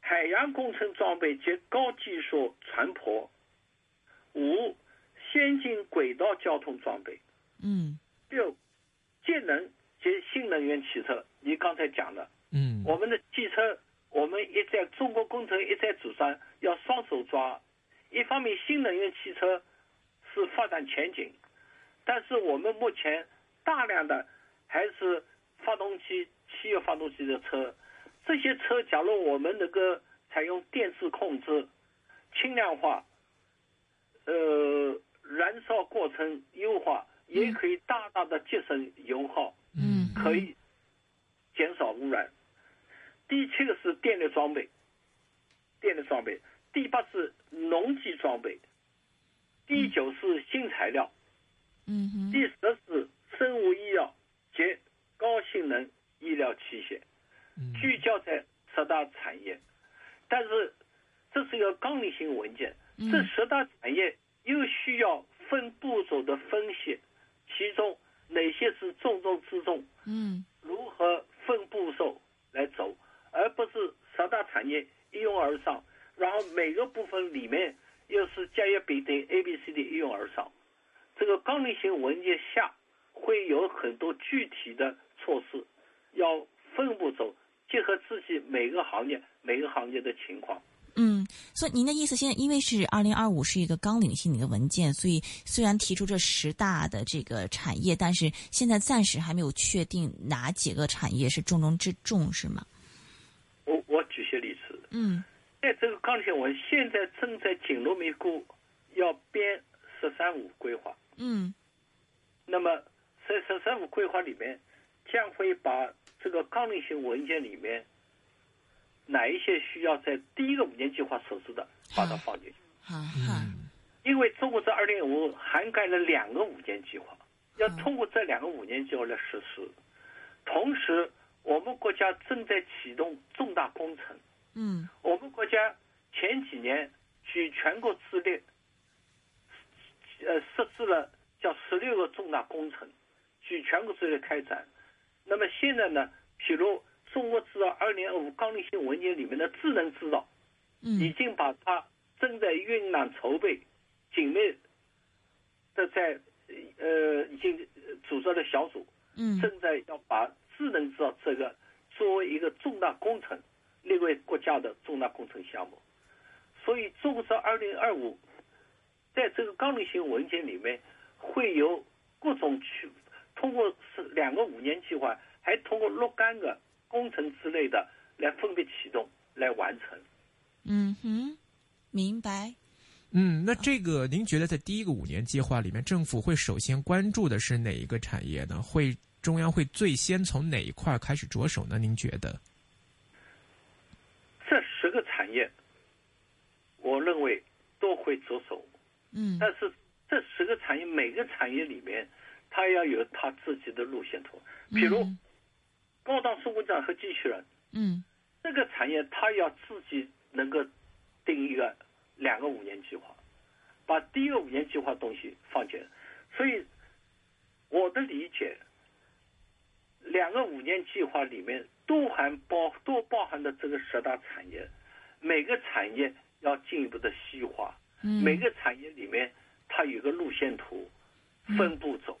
海洋工程装备及高技术船舶；五，先进轨道交通装备；嗯，六，节能及新能源汽车。你刚才讲的，嗯，我们的汽车，我们一在中国工程一再主张要双手抓。一方面，新能源汽车是发展前景，但是我们目前大量的还是发动机、汽油发动机的车。这些车，假如我们能够采用电子控制、轻量化，呃，燃烧过程优化，也可以大大的节省油耗，嗯，可以减少污染。第七个是电力装备，电力装备。第八是农机装备。第九是新材料。嗯哼。第十是生物医药及高性能医疗器械。聚焦在十大产业，但是这是一个纲领性文件，这十大产业又需要分步骤的分析，其中哪些是重中之重？嗯，如何分步骤来走，而不是十大产业一拥而上，然后每个部分里面又是甲乙丙丁 A B C D 一拥而上。这个纲领性文件下会有很多具体的措施，要分步走。结合自己每个行业每个行业的情况。嗯，所以您的意思，现在因为是二零二五是一个纲领性的一个文件，所以虽然提出这十大的这个产业，但是现在暂时还没有确定哪几个产业是重中之重，是吗？我我举些例子。嗯，在这个纲领性文现在正在紧锣密鼓要编“十三五”规划。嗯，那么在“十三五”规划里面，将会把这个纲领性文件里面哪一些需要在第一个五年计划实施的，把它放进去。因为中国这二零五涵盖了两个五年计划，要通过这两个五年计划来实施。同时，我们国家正在启动重大工程。嗯，我们国家前几年举全国之力，呃，设置了叫十六个重大工程，举全国之力开展。那么现在呢，譬如中国制造二零二五纲领性文件里面的智能制造，已经把它正在酝酿筹备，紧密的在呃已经组织了小组，嗯，正在要把智能制造这个作为一个重大工程列为国家的重大工程项目。所以，中国制造二零二五在这个纲领性文件里面会有各种去。通过是两个五年计划，还通过若干个工程之类的来分别启动来完成。嗯哼，明白。嗯，那这个您觉得在第一个五年计划里面，政府会首先关注的是哪一个产业呢？会中央会最先从哪一块开始着手呢？您觉得？业，我认为都会着手。嗯，但是这十个产业每个产业里面。它要有它自己的路线图，比如高档生活站和机器人，嗯，这个产业它要自己能够定一个两个五年计划，把第一个五年计划东西放进。所以我的理解，两个五年计划里面都含包都包含的这个十大产业，每个产业要进一步的细化，每个产业里面它有个路线图，分步走。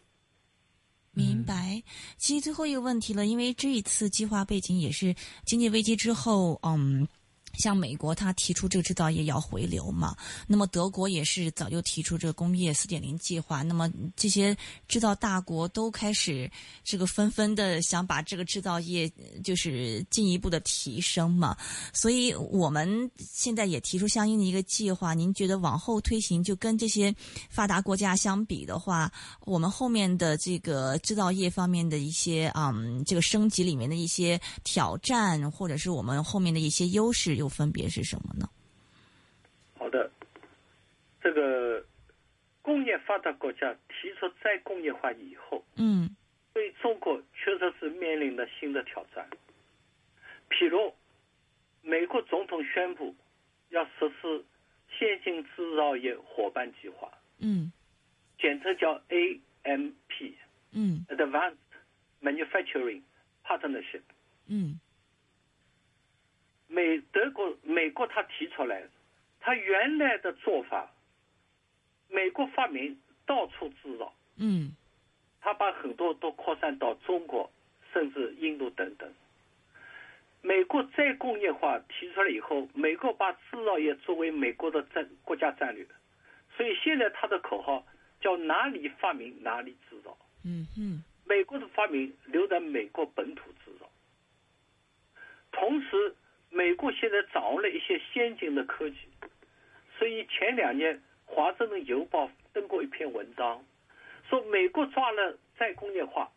明白，其实最后一个问题了，因为这一次计划背景也是经济危机之后，嗯。像美国，它提出这个制造业要回流嘛？那么德国也是早就提出这个工业四点零计划。那么这些制造大国都开始这个纷纷的想把这个制造业就是进一步的提升嘛。所以我们现在也提出相应的一个计划。您觉得往后推行，就跟这些发达国家相比的话，我们后面的这个制造业方面的一些嗯，这个升级里面的一些挑战，或者是我们后面的一些优势有。分别是什么呢？好的，这个工业发达国家提出再工业化以后，嗯，对中国确实是面临了新的挑战。譬如，美国总统宣布要实施先进制造业伙伴计划，嗯，简称叫 AMP，嗯，Advanced Manufacturing Partnership，嗯。美德国美国他提出来，他原来的做法，美国发明到处制造，嗯，他把很多都扩散到中国，甚至印度等等。美国再工业化提出来以后，美国把制造业作为美国的战国家战略，所以现在他的口号叫哪里发明哪里制造，嗯嗯，美国的发明留在美国本土制造，同时。美国现在掌握了一些先进的科技，所以前两年《华盛顿邮报》登过一篇文章，说美国抓了再工业化，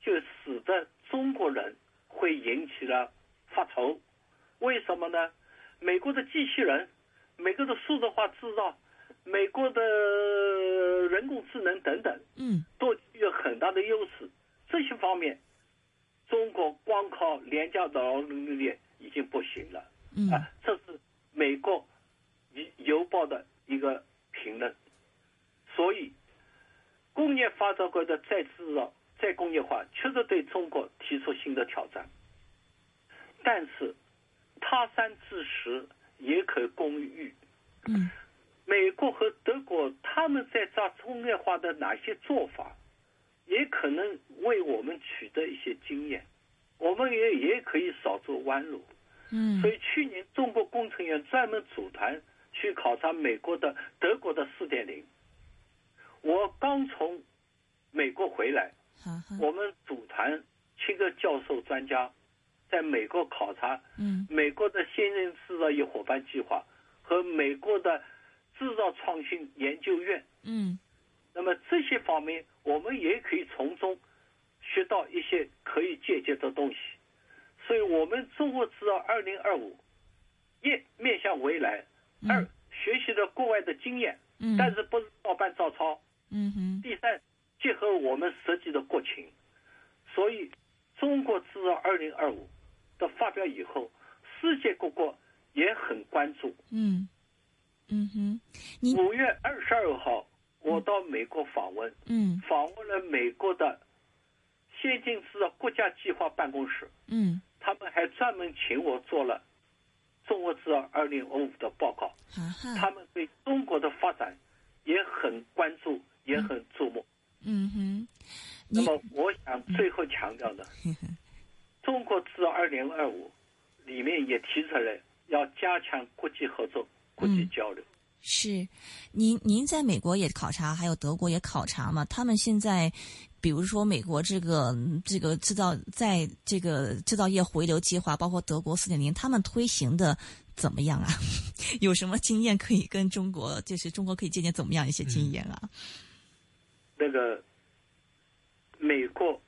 就使得中国人会引起了发愁。为什么呢？美国的机器人、美国的数字化制造、美国的人工智能等等，嗯，都有很大的优势。这些方面，中国光靠廉价劳动力。已经不行了，啊，这是美国邮邮报的一个评论。所以，工业发展国的再制造、再工业化，确实对中国提出新的挑战。但是，他山之石也可攻玉。嗯，美国和德国他们在抓工业化的哪些做法，也可能为我们取得一些经验。我们也也可以少走弯路，嗯，所以去年中国工程院专门组团去考察美国的、德国的四点零。我刚从美国回来，我们组团七个教授专家在美国考察，嗯，美国的先进制造业伙伴计划和美国的制造创新研究院，嗯，那么这些方面我们也可以从中学到一些可以借鉴的东西。所以我们中国制造二零二五，一面向未来，二学习了国外的经验，嗯但是不是照搬照抄。嗯哼，第三，结合我们实际的国情，所以中国制造二零二五的发表以后，世界各国也很关注。嗯嗯哼，五月二十二号，我到美国访问，嗯访问了美国的先进制造国家计划办公室，嗯他们还专门请我做了中国制造二零二五的报告。他们对中国的发展也很关注，也很注目。嗯哼，那么，我想最后强调的，中国制造二零二五里面也提出来要加强国际合作、国际交流。是，您您在美国也考察，还有德国也考察嘛？他们现在，比如说美国这个这个制造，在这个制造业回流计划，包括德国四点零，他们推行的怎么样啊？有什么经验可以跟中国，就是中国可以借鉴怎么样一些经验啊？那个美国、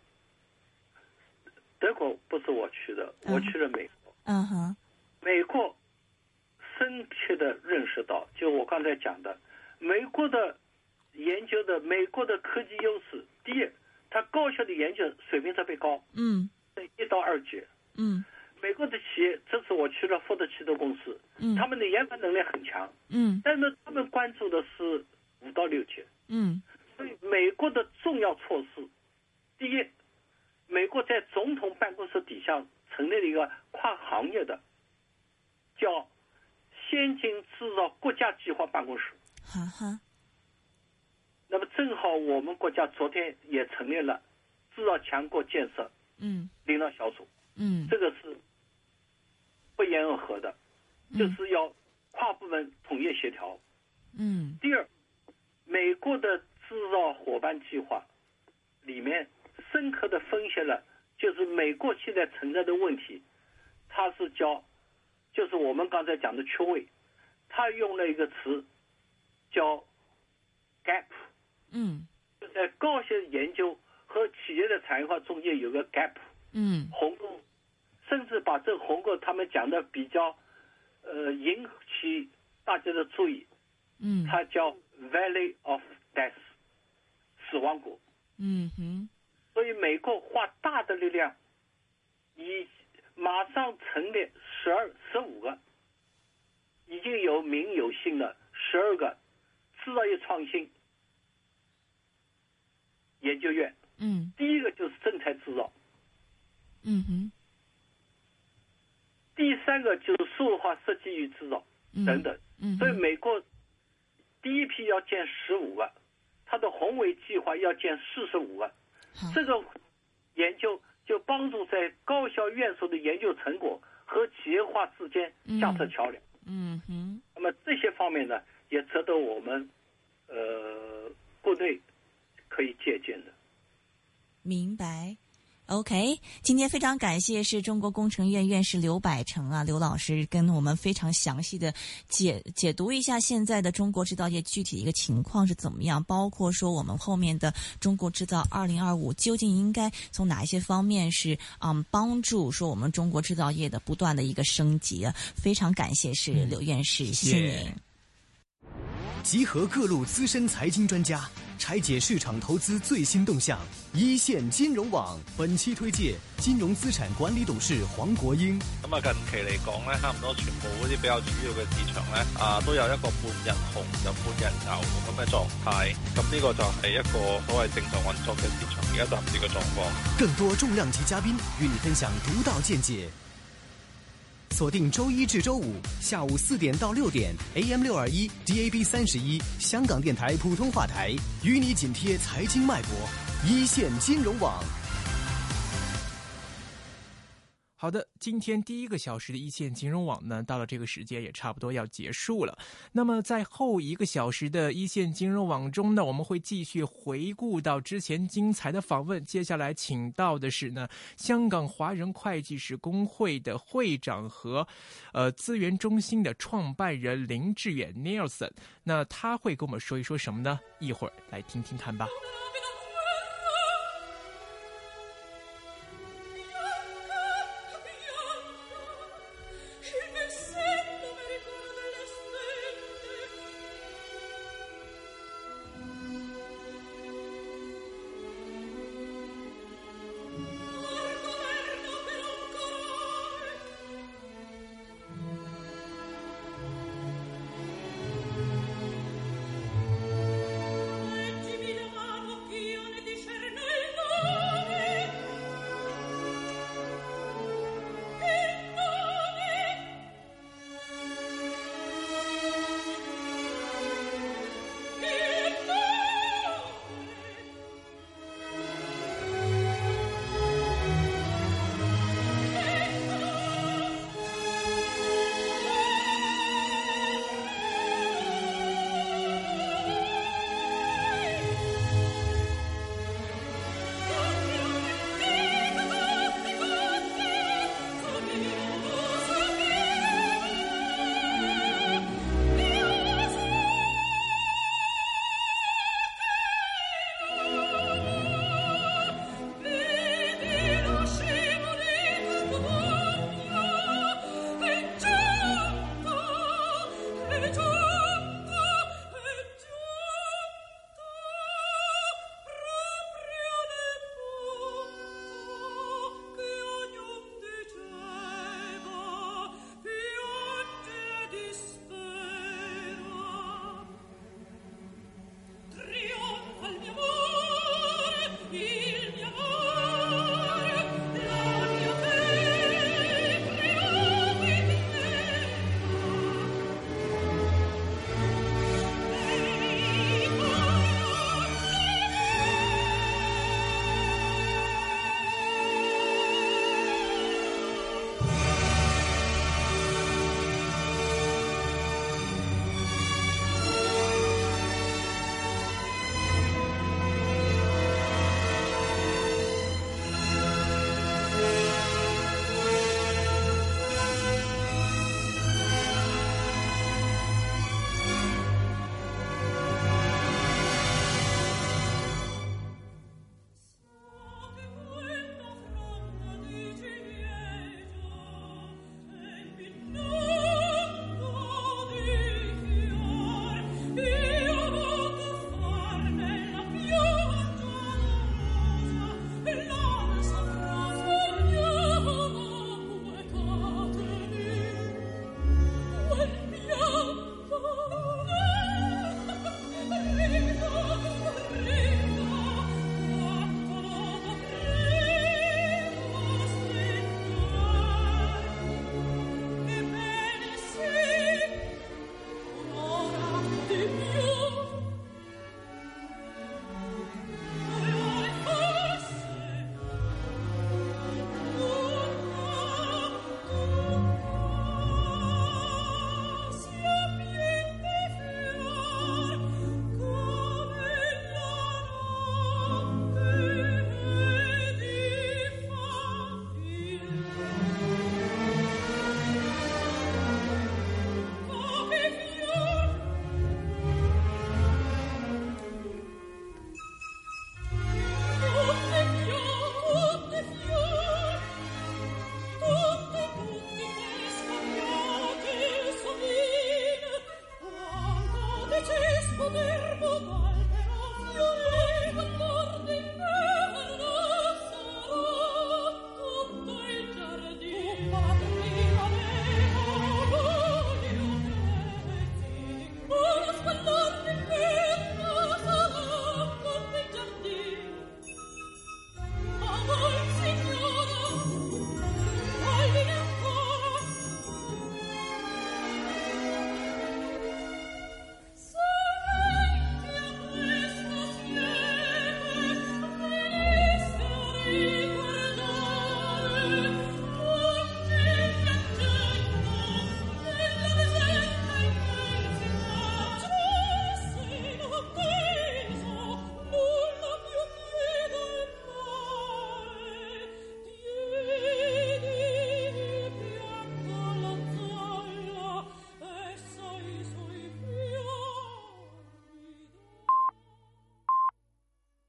德国不是我去的，我去了美国。嗯哼，美国深切的认识到，就我刚才讲的，美国的研究的美国的科技优势，第一，它高校的研究水平特别高，嗯。一到二级。嗯。美国的企业，这次我去了福特汽车公司，嗯。他们的研发能力很强，嗯。但是他们关注的是五到六级。嗯。所以美国的重要措施，第一，美国在总统办公室底下成立了一个跨行业的，叫先进制造国家计划办公室。哈哈，那么正好我们国家昨天也成立了制造强国建设嗯。领导小组，嗯。这个是不言而合的，就是要跨部门统一协调。嗯。第二，美国的制造伙伴计划里面深刻的分析了，就是美国现在存在的问题，它是叫，就是我们刚才讲的缺位，他用了一个词叫 gap，嗯。就在高校研究和企业的产业化中间有个 gap 嗯。鸿沟，甚至把这个鸿沟他们讲的比较，呃，引起大家的注意，嗯。它叫 Valley of Death，死亡谷。嗯哼。所以美国花大的力量，以马上成立十二、十五个，已经有名有姓的十二个制造业创新研究院。嗯第一个就是正材制造，嗯哼第三个就是数字化设计与制造等等。嗯所以美国第一批要建十五个，它的宏伟计划要建四十五个。这个研究就帮助在高校院所的研究成果和企业化之间架设桥梁。嗯哼那么这些方面呢，也值得我们呃国内可以借鉴的。明白。OK，今天非常感谢是中国工程院院士刘百成啊，刘老师跟我们非常详细的解解读一下现在的中国制造业具体的一个情况是怎么样，包括说我们后面的中国制造二零二五究竟应该从哪一些方面是嗯帮助说我们中国制造业的不断的一个升级啊，非常感谢是刘院士，谢谢您。集合各路资深财经专家，拆解市场投资最新动向。一线金融网本期推介金融资产管理董事黄国英。咁啊，近期嚟讲咧，差唔多全部嗰啲比较主要嘅市场咧，啊都有一个半日红就半日牛咁嘅状态。咁呢个就系一个所谓正常运作嘅市场，而家暫時嘅状况。更多重量级嘉宾与你分享独到见解。锁定周一至周五下午四点到六点，AM 六二一，DAB 三十一，香港电台普通话台，与你紧贴财经脉搏，一线金融网。好的，今天第一个小时的一线金融网呢，到了这个时间也差不多要结束了。那么在后一个小时的一线金融网中呢，我们会继续回顾到之前精彩的访问。接下来请到的是呢，香港华人会计师工会的会长和呃资源中心的创办人林志远 Nelson。那他会跟我们说一说什么呢？一会儿来听听看吧。